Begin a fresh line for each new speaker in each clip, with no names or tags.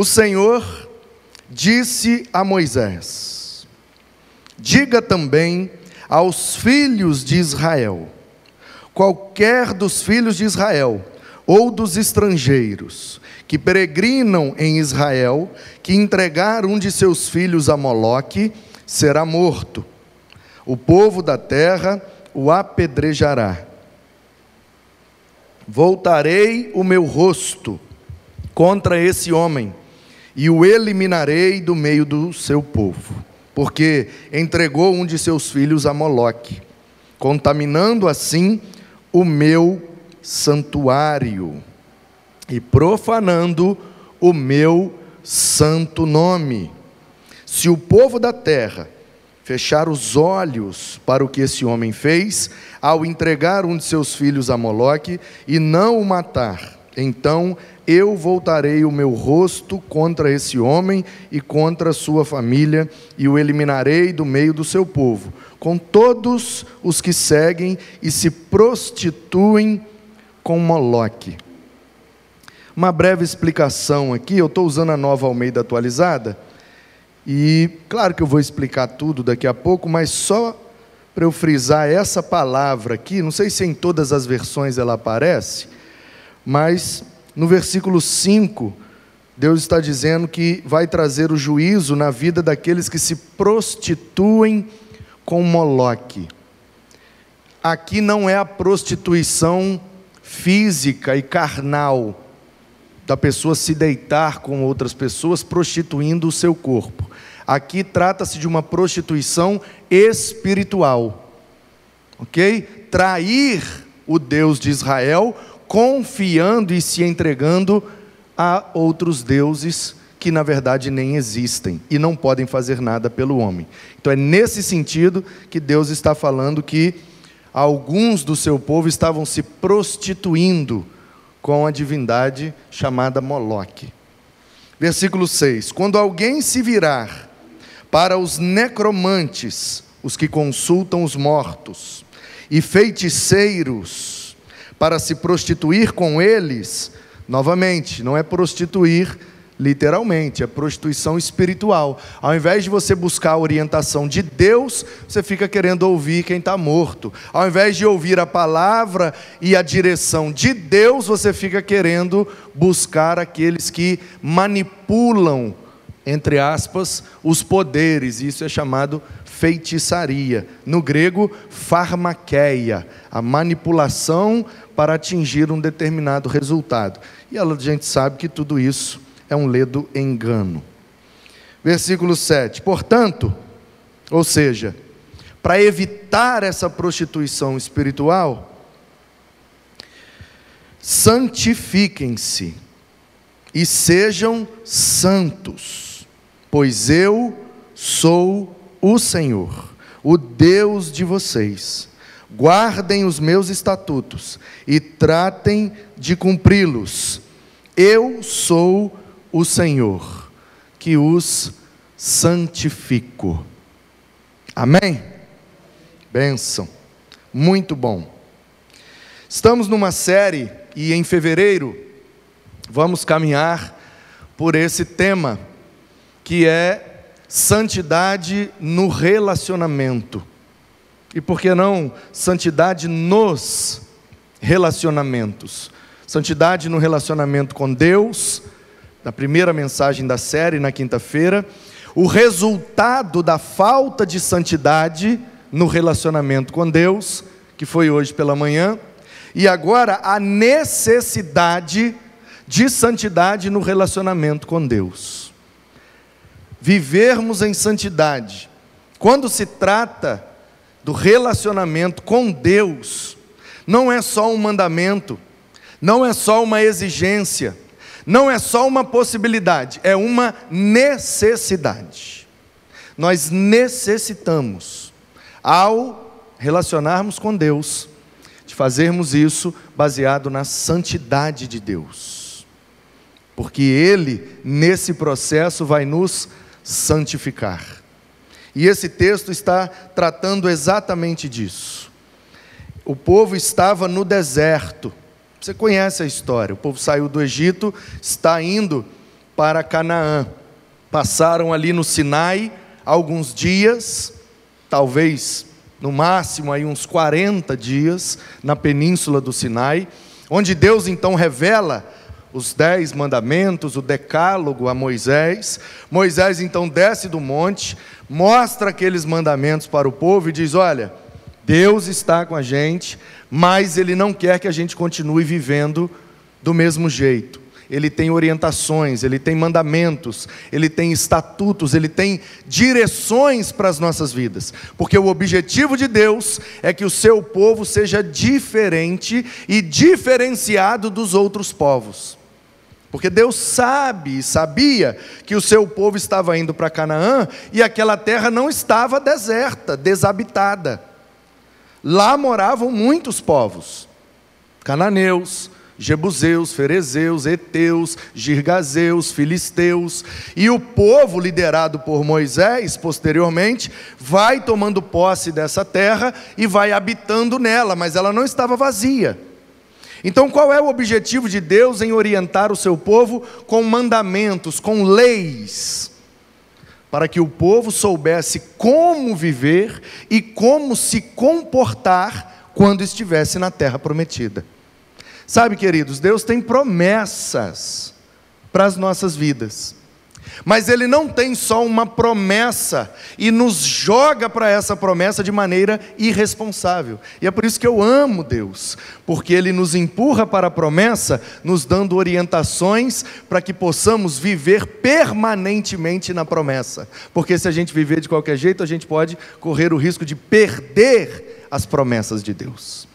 O Senhor disse a Moisés: Diga também aos filhos de Israel: qualquer dos filhos de Israel ou dos estrangeiros que peregrinam em Israel, que entregar um de seus filhos a Moloque, será morto. O povo da terra o apedrejará. Voltarei o meu rosto contra esse homem e o eliminarei do meio do seu povo, porque entregou um de seus filhos a Moloque, contaminando assim o meu santuário e profanando o meu santo nome. Se o povo da terra fechar os olhos para o que esse homem fez, ao entregar um de seus filhos a Moloque e não o matar, então eu voltarei o meu rosto contra esse homem e contra a sua família, e o eliminarei do meio do seu povo, com todos os que seguem e se prostituem com Moloque. Uma breve explicação aqui, eu estou usando a nova Almeida atualizada, e claro que eu vou explicar tudo daqui a pouco, mas só para eu frisar essa palavra aqui, não sei se em todas as versões ela aparece, mas no versículo 5, Deus está dizendo que vai trazer o juízo na vida daqueles que se prostituem com Moloque. Aqui não é a prostituição física e carnal, da pessoa se deitar com outras pessoas prostituindo o seu corpo. Aqui trata-se de uma prostituição espiritual. OK? Trair o Deus de Israel confiando e se entregando a outros deuses que na verdade nem existem e não podem fazer nada pelo homem. Então é nesse sentido que Deus está falando que alguns do seu povo estavam se prostituindo com a divindade chamada Moloque. Versículo 6: Quando alguém se virar para os necromantes, os que consultam os mortos, e feiticeiros, para se prostituir com eles, novamente, não é prostituir literalmente, é prostituição espiritual. Ao invés de você buscar a orientação de Deus, você fica querendo ouvir quem está morto. Ao invés de ouvir a palavra e a direção de Deus, você fica querendo buscar aqueles que manipulam, entre aspas, os poderes. Isso é chamado feitiçaria. No grego, farmaqueia, a manipulação para atingir um determinado resultado. E a gente sabe que tudo isso é um ledo engano. Versículo 7. Portanto, ou seja, para evitar essa prostituição espiritual, santifiquem-se e sejam santos, pois eu sou o Senhor, o Deus de vocês guardem os meus estatutos e tratem de cumpri-los. Eu sou o Senhor que os santifico. Amém? Bênção. Muito bom. Estamos numa série e em fevereiro vamos caminhar por esse tema que é santidade no relacionamento. E por que não santidade nos relacionamentos? Santidade no relacionamento com Deus, na primeira mensagem da série, na quinta-feira. O resultado da falta de santidade no relacionamento com Deus, que foi hoje pela manhã. E agora a necessidade de santidade no relacionamento com Deus. Vivermos em santidade. Quando se trata do relacionamento com Deus, não é só um mandamento, não é só uma exigência, não é só uma possibilidade, é uma necessidade. Nós necessitamos, ao relacionarmos com Deus, de fazermos isso baseado na santidade de Deus, porque Ele, nesse processo, vai nos santificar. E esse texto está tratando exatamente disso. O povo estava no deserto. Você conhece a história. O povo saiu do Egito, está indo para Canaã. Passaram ali no Sinai alguns dias, talvez no máximo aí uns 40 dias na península do Sinai, onde Deus então revela os dez mandamentos, o decálogo a Moisés. Moisés então desce do monte, mostra aqueles mandamentos para o povo e diz: Olha, Deus está com a gente, mas Ele não quer que a gente continue vivendo do mesmo jeito. Ele tem orientações, ele tem mandamentos, ele tem estatutos, ele tem direções para as nossas vidas. Porque o objetivo de Deus é que o seu povo seja diferente e diferenciado dos outros povos. Porque Deus sabe, sabia que o seu povo estava indo para Canaã e aquela terra não estava deserta, desabitada. Lá moravam muitos povos: cananeus, jebuseus, ferezeus, eteus, girgazeus, filisteus. E o povo, liderado por Moisés, posteriormente, vai tomando posse dessa terra e vai habitando nela, mas ela não estava vazia. Então, qual é o objetivo de Deus em orientar o seu povo com mandamentos, com leis? Para que o povo soubesse como viver e como se comportar quando estivesse na terra prometida. Sabe, queridos, Deus tem promessas para as nossas vidas. Mas Ele não tem só uma promessa e nos joga para essa promessa de maneira irresponsável. E é por isso que eu amo Deus, porque Ele nos empurra para a promessa, nos dando orientações para que possamos viver permanentemente na promessa. Porque se a gente viver de qualquer jeito, a gente pode correr o risco de perder as promessas de Deus.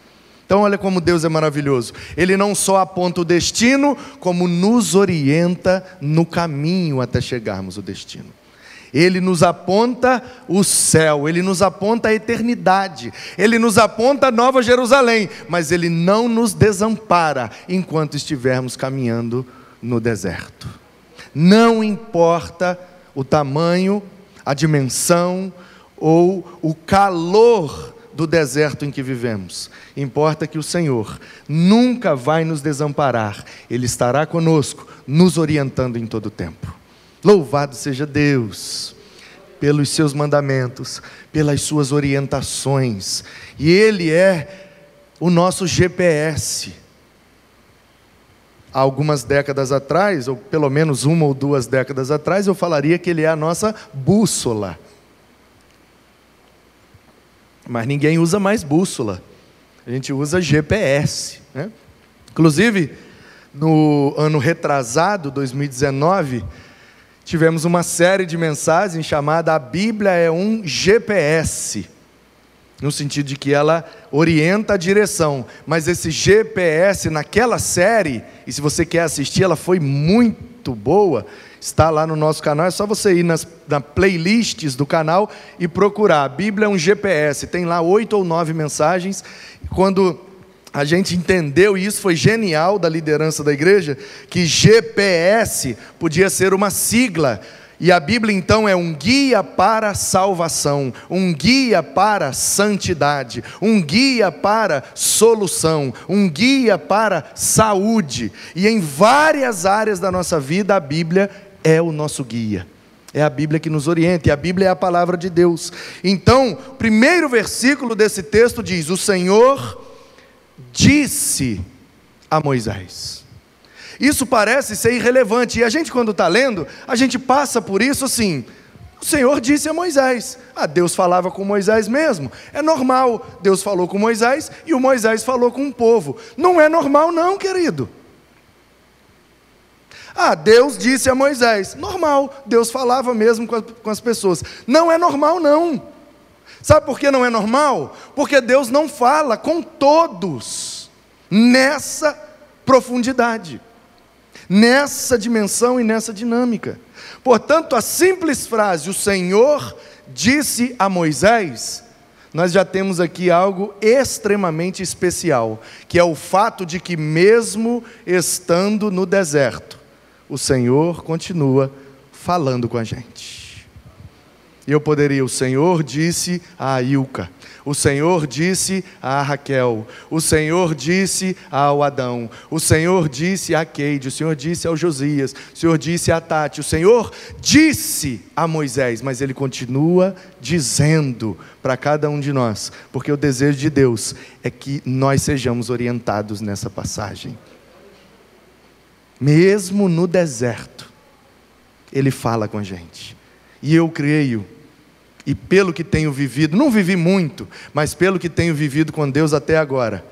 Então, olha como Deus é maravilhoso. Ele não só aponta o destino, como nos orienta no caminho até chegarmos ao destino. Ele nos aponta o céu, ele nos aponta a eternidade, ele nos aponta a Nova Jerusalém, mas ele não nos desampara enquanto estivermos caminhando no deserto. Não importa o tamanho, a dimensão ou o calor do deserto em que vivemos. Importa que o Senhor nunca vai nos desamparar, Ele estará conosco, nos orientando em todo o tempo. Louvado seja Deus pelos seus mandamentos, pelas suas orientações, e Ele é o nosso GPS. Há algumas décadas atrás, ou pelo menos uma ou duas décadas atrás, eu falaria que Ele é a nossa bússola mas ninguém usa mais bússola. A gente usa GPS. Né? Inclusive, no ano retrasado, 2019, tivemos uma série de mensagens chamada A Bíblia é um GPS. No sentido de que ela orienta a direção. Mas esse GPS, naquela série, e se você quer assistir, ela foi muito boa está lá no nosso canal. É só você ir nas na playlists do canal e procurar. A Bíblia é um GPS, tem lá oito ou nove mensagens. Quando a gente entendeu, e isso foi genial da liderança da igreja, que GPS podia ser uma sigla. E a Bíblia então é um guia para salvação, um guia para santidade, um guia para solução, um guia para saúde. E em várias áreas da nossa vida a Bíblia é o nosso guia. É a Bíblia que nos orienta, e a Bíblia é a palavra de Deus. Então, o primeiro versículo desse texto diz: O Senhor disse a Moisés. Isso parece ser irrelevante, e a gente, quando está lendo, a gente passa por isso assim. O Senhor disse a Moisés. Ah, Deus falava com Moisés mesmo. É normal. Deus falou com Moisés e o Moisés falou com o povo. Não é normal, não, querido. Ah, Deus disse a Moisés. Normal, Deus falava mesmo com as pessoas. Não é normal, não. Sabe por que não é normal? Porque Deus não fala com todos nessa profundidade, nessa dimensão e nessa dinâmica. Portanto, a simples frase, o Senhor disse a Moisés, nós já temos aqui algo extremamente especial, que é o fato de que, mesmo estando no deserto, o Senhor continua falando com a gente. E eu poderia, o Senhor disse a Ilka, o Senhor disse a Raquel, o Senhor disse ao Adão, o Senhor disse a Keide, o Senhor disse ao Josias, o Senhor disse a Tati, o Senhor disse a Moisés, mas ele continua dizendo para cada um de nós, porque o desejo de Deus é que nós sejamos orientados nessa passagem. Mesmo no deserto, ele fala com a gente. E eu creio e pelo que tenho vivido, não vivi muito, mas pelo que tenho vivido com Deus até agora,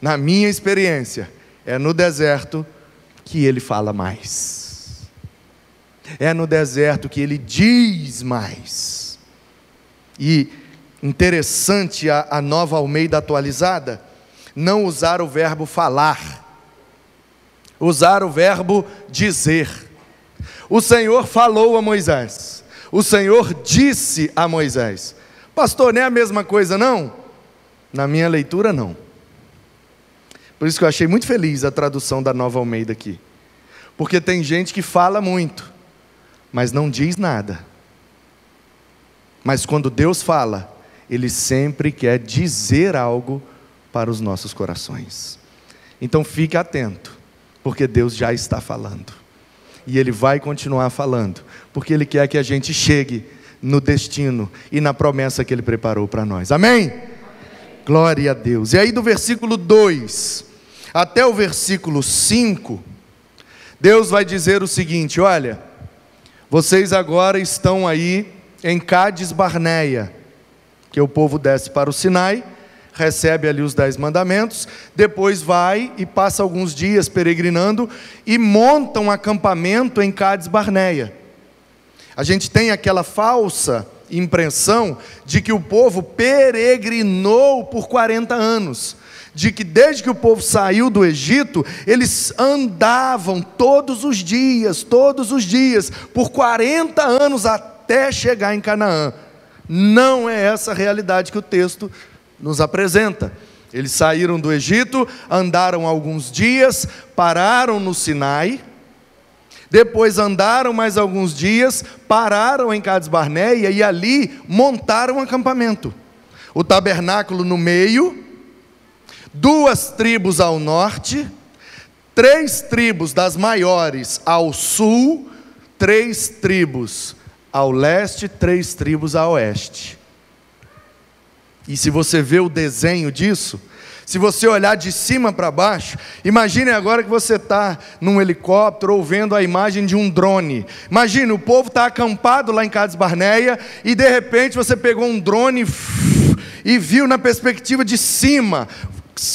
na minha experiência, é no deserto que ele fala mais. É no deserto que ele diz mais. E interessante a, a nova Almeida atualizada, não usar o verbo falar, usar o verbo dizer. O Senhor falou a Moisés o Senhor disse a Moisés. Pastor, não é a mesma coisa, não? Na minha leitura, não. Por isso que eu achei muito feliz a tradução da Nova Almeida aqui. Porque tem gente que fala muito, mas não diz nada. Mas quando Deus fala, Ele sempre quer dizer algo para os nossos corações. Então fique atento, porque Deus já está falando. E Ele vai continuar falando porque Ele quer que a gente chegue no destino e na promessa que Ele preparou para nós. Amém? Amém? Glória a Deus. E aí, do versículo 2 até o versículo 5, Deus vai dizer o seguinte: olha, vocês agora estão aí em Cádiz Barneia, que o povo desce para o Sinai recebe ali os dez mandamentos, depois vai e passa alguns dias peregrinando e monta um acampamento em Cádiz Barneia. A gente tem aquela falsa impressão de que o povo peregrinou por 40 anos, de que desde que o povo saiu do Egito, eles andavam todos os dias, todos os dias, por 40 anos até chegar em Canaã. Não é essa a realidade que o texto nos apresenta. Eles saíram do Egito, andaram alguns dias, pararam no Sinai, depois andaram mais alguns dias, pararam em Cades Barneia e ali montaram um acampamento. O tabernáculo no meio, duas tribos ao norte, três tribos das maiores ao sul, três tribos ao leste, três tribos a oeste. E se você vê o desenho disso, se você olhar de cima para baixo, imagine agora que você está num helicóptero ou vendo a imagem de um drone. Imagine, o povo está acampado lá em Cades Barneia e de repente você pegou um drone e viu na perspectiva de cima.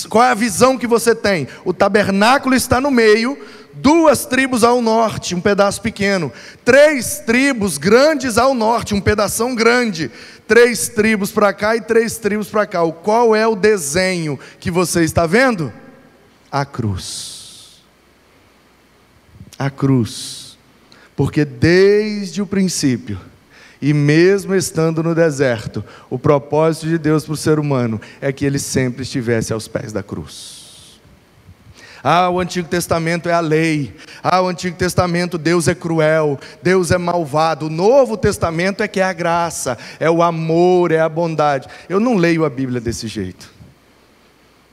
Qual é a visão que você tem? O tabernáculo está no meio, duas tribos ao norte, um pedaço pequeno, três tribos grandes ao norte, um pedaço grande três tribos para cá e três tribos para cá. Qual é o desenho que você está vendo? A cruz. A cruz. Porque desde o princípio, e mesmo estando no deserto, o propósito de Deus para o ser humano é que ele sempre estivesse aos pés da cruz. Ah, o Antigo Testamento é a lei. Ah, o Antigo Testamento Deus é cruel, Deus é malvado. O Novo Testamento é que é a graça, é o amor, é a bondade. Eu não leio a Bíblia desse jeito.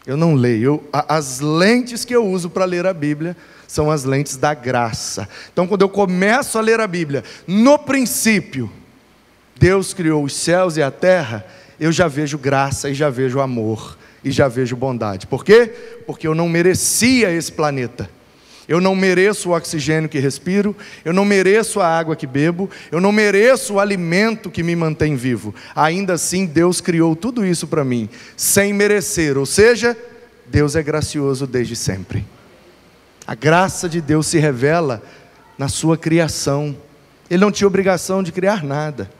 Eu não leio. Eu, as lentes que eu uso para ler a Bíblia são as lentes da graça. Então, quando eu começo a ler a Bíblia, no princípio, Deus criou os céus e a terra, eu já vejo graça e já vejo amor e já vejo bondade. Por quê? Porque eu não merecia esse planeta. Eu não mereço o oxigênio que respiro, eu não mereço a água que bebo, eu não mereço o alimento que me mantém vivo. Ainda assim, Deus criou tudo isso para mim, sem merecer, ou seja, Deus é gracioso desde sempre. A graça de Deus se revela na sua criação. Ele não tinha obrigação de criar nada,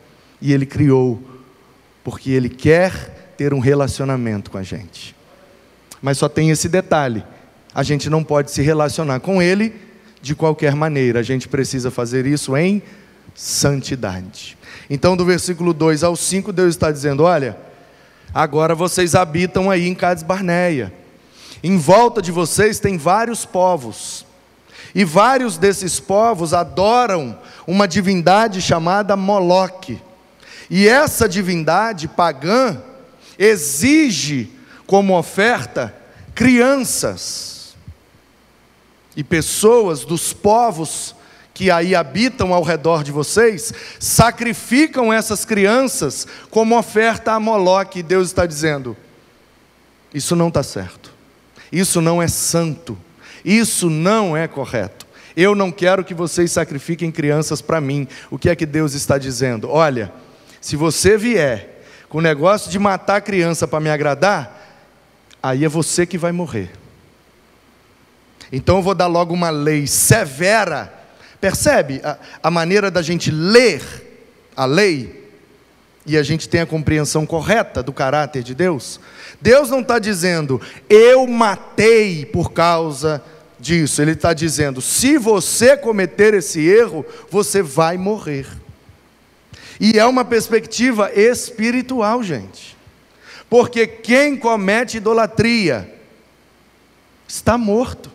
e ele criou, porque ele quer ter um relacionamento com a gente. Mas só tem esse detalhe: a gente não pode se relacionar com Ele de qualquer maneira, a gente precisa fazer isso em santidade. Então, do versículo 2 ao 5, Deus está dizendo: Olha, agora vocês habitam aí em Cades Barneia, em volta de vocês tem vários povos, e vários desses povos adoram uma divindade chamada Moloque. E essa divindade pagã exige como oferta crianças e pessoas dos povos que aí habitam ao redor de vocês, sacrificam essas crianças como oferta a Moloque, e Deus está dizendo: isso não está certo, isso não é santo, isso não é correto. Eu não quero que vocês sacrifiquem crianças para mim. O que é que Deus está dizendo? Olha, se você vier com o negócio de matar criança para me agradar, aí é você que vai morrer. Então eu vou dar logo uma lei severa Percebe a, a maneira da gente ler a lei e a gente tem a compreensão correta do caráter de Deus? Deus não está dizendo, eu matei por causa disso. Ele está dizendo, se você cometer esse erro, você vai morrer. E é uma perspectiva espiritual, gente. Porque quem comete idolatria está morto.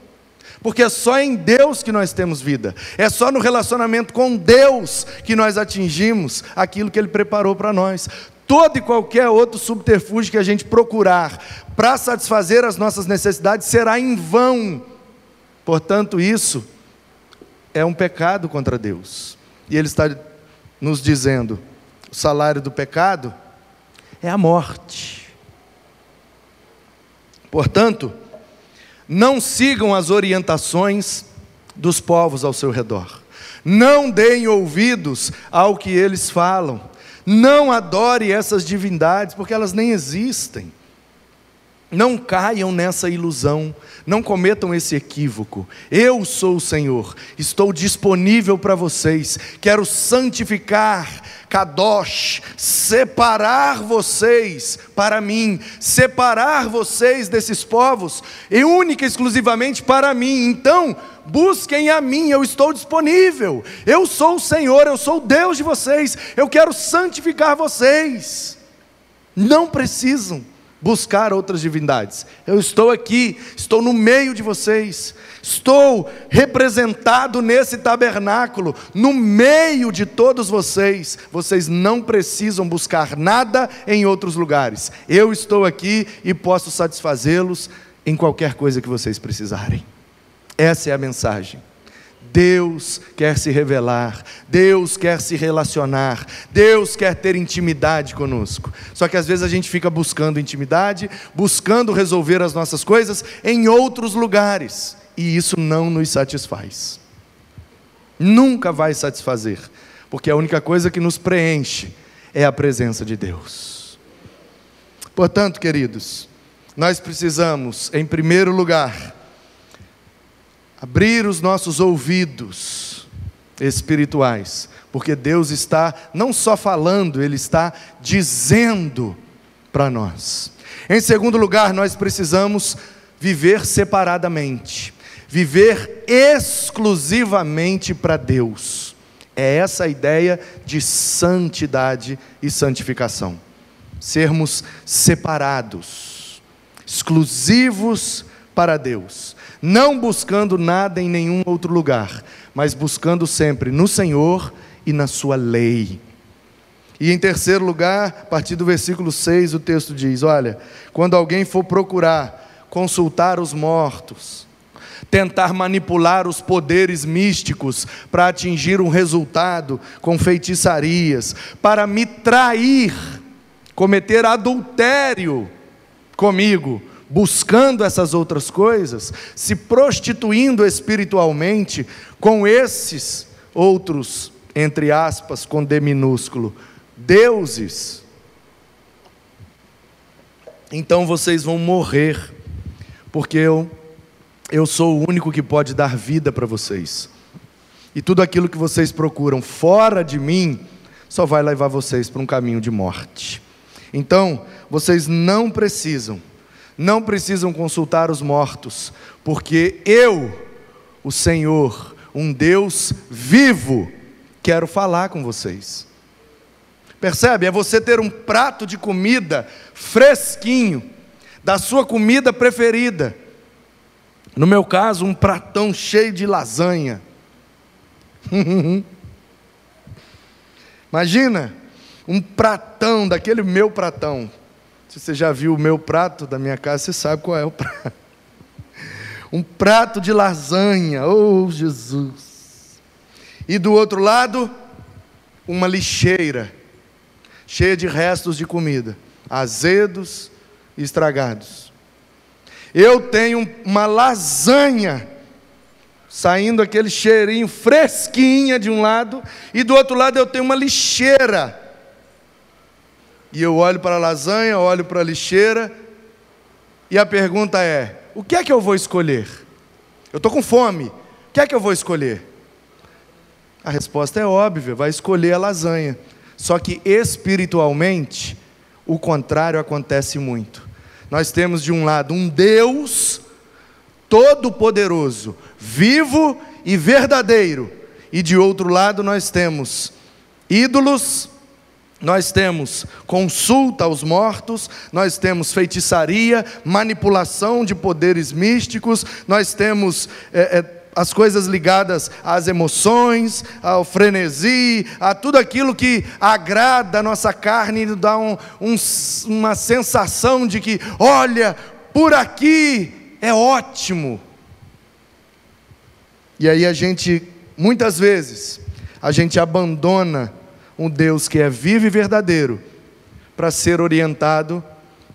Porque é só em Deus que nós temos vida, é só no relacionamento com Deus que nós atingimos aquilo que Ele preparou para nós. Todo e qualquer outro subterfúgio que a gente procurar para satisfazer as nossas necessidades será em vão. Portanto, isso é um pecado contra Deus. E Ele está nos dizendo: o salário do pecado é a morte. Portanto, não sigam as orientações dos povos ao seu redor. Não deem ouvidos ao que eles falam. Não adore essas divindades, porque elas nem existem. Não caiam nessa ilusão, não cometam esse equívoco. Eu sou o Senhor, estou disponível para vocês, quero santificar, Kadosh, separar vocês para mim, separar vocês desses povos, e única e exclusivamente para mim. Então, busquem a mim, eu estou disponível. Eu sou o Senhor, eu sou o Deus de vocês, eu quero santificar vocês. Não precisam buscar outras divindades. Eu estou aqui, estou no meio de vocês, estou representado nesse tabernáculo, no meio de todos vocês. Vocês não precisam buscar nada em outros lugares. Eu estou aqui e posso satisfazê-los em qualquer coisa que vocês precisarem. Essa é a mensagem. Deus quer se revelar, Deus quer se relacionar, Deus quer ter intimidade conosco. Só que às vezes a gente fica buscando intimidade, buscando resolver as nossas coisas em outros lugares, e isso não nos satisfaz. Nunca vai satisfazer, porque a única coisa que nos preenche é a presença de Deus. Portanto, queridos, nós precisamos, em primeiro lugar, abrir os nossos ouvidos espirituais, porque Deus está não só falando, Ele está dizendo para nós. Em segundo lugar, nós precisamos viver separadamente, viver exclusivamente para Deus. É essa a ideia de santidade e santificação. Sermos separados, exclusivos para Deus não buscando nada em nenhum outro lugar, mas buscando sempre no Senhor e na Sua lei. E em terceiro lugar, a partir do versículo 6, o texto diz: Olha, quando alguém for procurar consultar os mortos, tentar manipular os poderes místicos para atingir um resultado com feitiçarias, para me trair, cometer adultério comigo, buscando essas outras coisas, se prostituindo espiritualmente com esses outros, entre aspas, com D minúsculo, deuses, então vocês vão morrer, porque eu, eu sou o único que pode dar vida para vocês. E tudo aquilo que vocês procuram fora de mim, só vai levar vocês para um caminho de morte. Então, vocês não precisam não precisam consultar os mortos, porque eu, o Senhor, um Deus vivo, quero falar com vocês. Percebe? É você ter um prato de comida fresquinho, da sua comida preferida. No meu caso, um pratão cheio de lasanha. Imagina, um pratão, daquele meu pratão. Se você já viu o meu prato da minha casa, você sabe qual é o prato. Um prato de lasanha, oh Jesus. E do outro lado, uma lixeira, cheia de restos de comida, azedos e estragados. Eu tenho uma lasanha, saindo aquele cheirinho fresquinha de um lado, e do outro lado eu tenho uma lixeira e eu olho para a lasanha, olho para a lixeira, e a pergunta é: o que é que eu vou escolher? Eu estou com fome, o que é que eu vou escolher? A resposta é óbvia: vai escolher a lasanha. Só que espiritualmente, o contrário acontece muito. Nós temos de um lado um Deus todo-poderoso, vivo e verdadeiro, e de outro lado nós temos ídolos nós temos consulta aos mortos, nós temos feitiçaria, manipulação de poderes místicos, nós temos é, é, as coisas ligadas às emoções, ao frenesi, a tudo aquilo que agrada a nossa carne e dá um, um, uma sensação de que, olha, por aqui é ótimo. E aí a gente, muitas vezes, a gente abandona um Deus que é vivo e verdadeiro, para ser orientado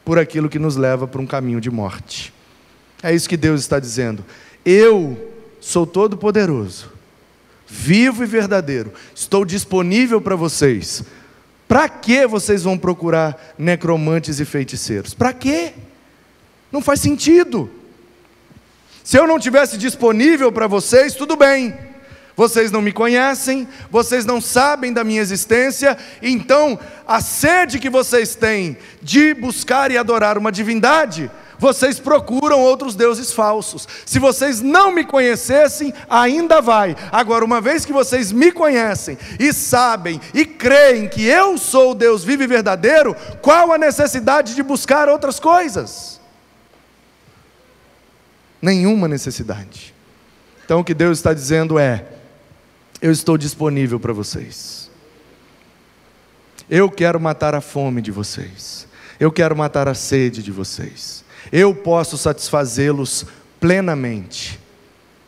por aquilo que nos leva para um caminho de morte. É isso que Deus está dizendo. Eu sou todo-poderoso, vivo e verdadeiro, estou disponível para vocês. Para que vocês vão procurar necromantes e feiticeiros? Para quê? Não faz sentido. Se eu não tivesse disponível para vocês, tudo bem. Vocês não me conhecem, vocês não sabem da minha existência, então a sede que vocês têm de buscar e adorar uma divindade, vocês procuram outros deuses falsos. Se vocês não me conhecessem, ainda vai. Agora, uma vez que vocês me conhecem e sabem e creem que eu sou o Deus vivo e verdadeiro, qual a necessidade de buscar outras coisas? Nenhuma necessidade. Então, o que Deus está dizendo é: eu estou disponível para vocês. Eu quero matar a fome de vocês. Eu quero matar a sede de vocês. Eu posso satisfazê-los plenamente.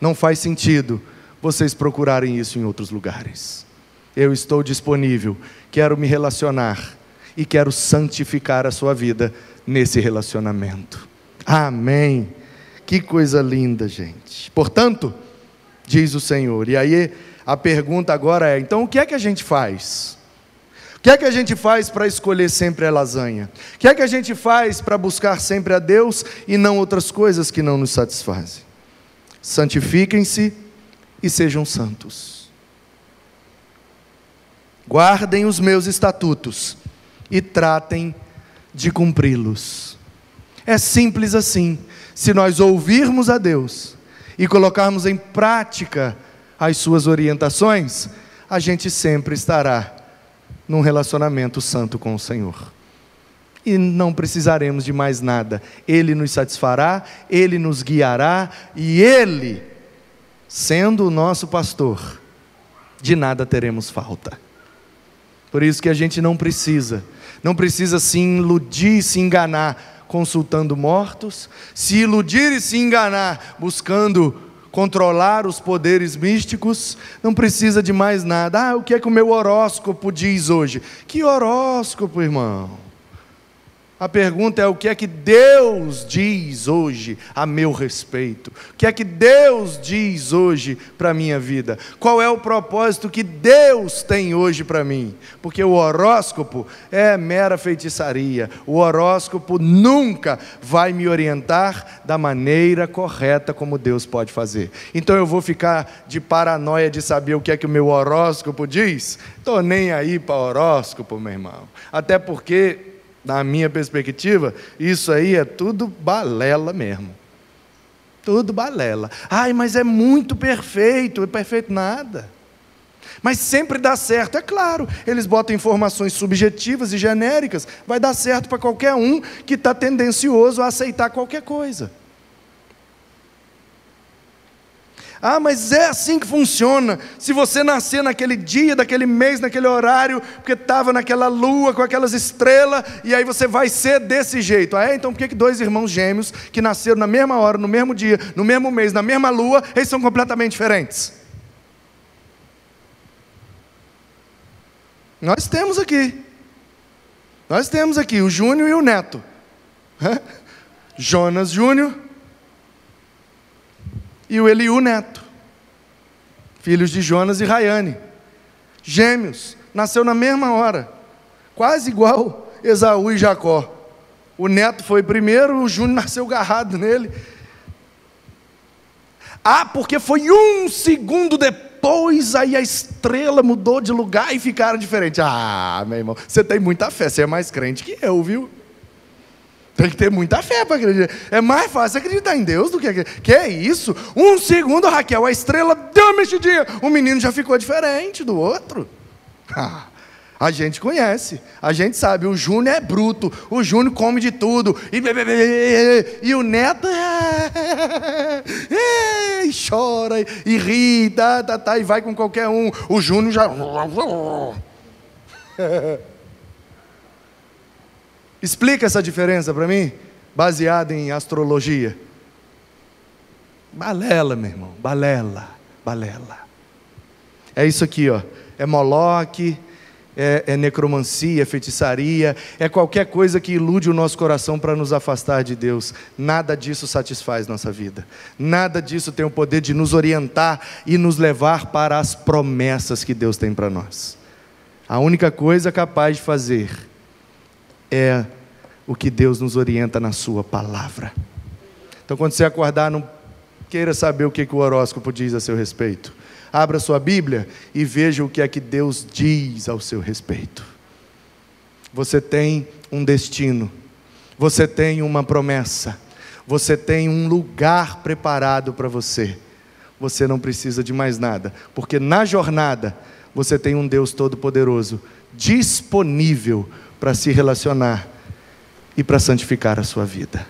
Não faz sentido vocês procurarem isso em outros lugares. Eu estou disponível, quero me relacionar e quero santificar a sua vida nesse relacionamento. Amém. Que coisa linda, gente. Portanto, diz o Senhor, e aí a pergunta agora é: então o que é que a gente faz? O que é que a gente faz para escolher sempre a lasanha? O que é que a gente faz para buscar sempre a Deus e não outras coisas que não nos satisfazem? Santifiquem-se e sejam santos. Guardem os meus estatutos e tratem de cumpri-los. É simples assim. Se nós ouvirmos a Deus e colocarmos em prática as suas orientações, a gente sempre estará num relacionamento santo com o Senhor. E não precisaremos de mais nada. Ele nos satisfará, ele nos guiará e ele, sendo o nosso pastor, de nada teremos falta. Por isso que a gente não precisa, não precisa se iludir, se enganar consultando mortos, se iludir e se enganar buscando controlar os poderes místicos, não precisa de mais nada. Ah, o que é que o meu horóscopo diz hoje? Que horóscopo, irmão? A pergunta é: o que é que Deus diz hoje a meu respeito? O que é que Deus diz hoje para a minha vida? Qual é o propósito que Deus tem hoje para mim? Porque o horóscopo é mera feitiçaria. O horóscopo nunca vai me orientar da maneira correta como Deus pode fazer. Então eu vou ficar de paranoia de saber o que é que o meu horóscopo diz? Estou nem aí para horóscopo, meu irmão. Até porque na minha perspectiva, isso aí é tudo balela mesmo. Tudo balela. Ai, mas é muito perfeito. É perfeito nada. Mas sempre dá certo, é claro. Eles botam informações subjetivas e genéricas. Vai dar certo para qualquer um que está tendencioso a aceitar qualquer coisa. Ah, mas é assim que funciona. Se você nascer naquele dia, daquele mês, naquele horário, porque estava naquela lua com aquelas estrelas, e aí você vai ser desse jeito. Ah, é? Então por que dois irmãos gêmeos que nasceram na mesma hora, no mesmo dia, no mesmo mês, na mesma lua, eles são completamente diferentes? Nós temos aqui. Nós temos aqui o Júnior e o Neto. Jonas Júnior e o Eliú Neto, filhos de Jonas e Rayane, gêmeos, nasceu na mesma hora, quase igual Esaú e Jacó. O neto foi primeiro, o Júnior nasceu garrado nele. Ah, porque foi um segundo depois, aí a estrela mudou de lugar e ficaram diferentes. Ah, meu irmão, você tem muita fé, você é mais crente que eu, viu? Tem que ter muita fé para acreditar. É mais fácil acreditar em Deus do que. Que é isso? Um segundo, Raquel, a estrela deu uma mexidinha. O menino já ficou diferente do outro. Ah, a gente conhece, a gente sabe. O Júnior é bruto, o Júnior come de tudo. E, e o neto e chora e ri, tá, tá, tá, e vai com qualquer um. O Júnior já. Explica essa diferença para mim, baseada em astrologia. Balela, meu irmão, balela, balela. É isso aqui, ó. É Moloque, é, é, necromancia, é feitiçaria, é qualquer coisa que ilude o nosso coração para nos afastar de Deus. Nada disso satisfaz nossa vida. Nada disso tem o poder de nos orientar e nos levar para as promessas que Deus tem para nós. A única coisa capaz de fazer é o que Deus nos orienta na Sua palavra. Então, quando você acordar, não queira saber o que, o horóscopo diz a seu respeito. Abra sua Bíblia e veja o que é que Deus diz ao seu respeito. Você tem um destino, você tem uma promessa, você tem um lugar preparado para você. Você não precisa de mais nada, porque na jornada você tem um Deus Todo-Poderoso disponível para se relacionar e para santificar a sua vida.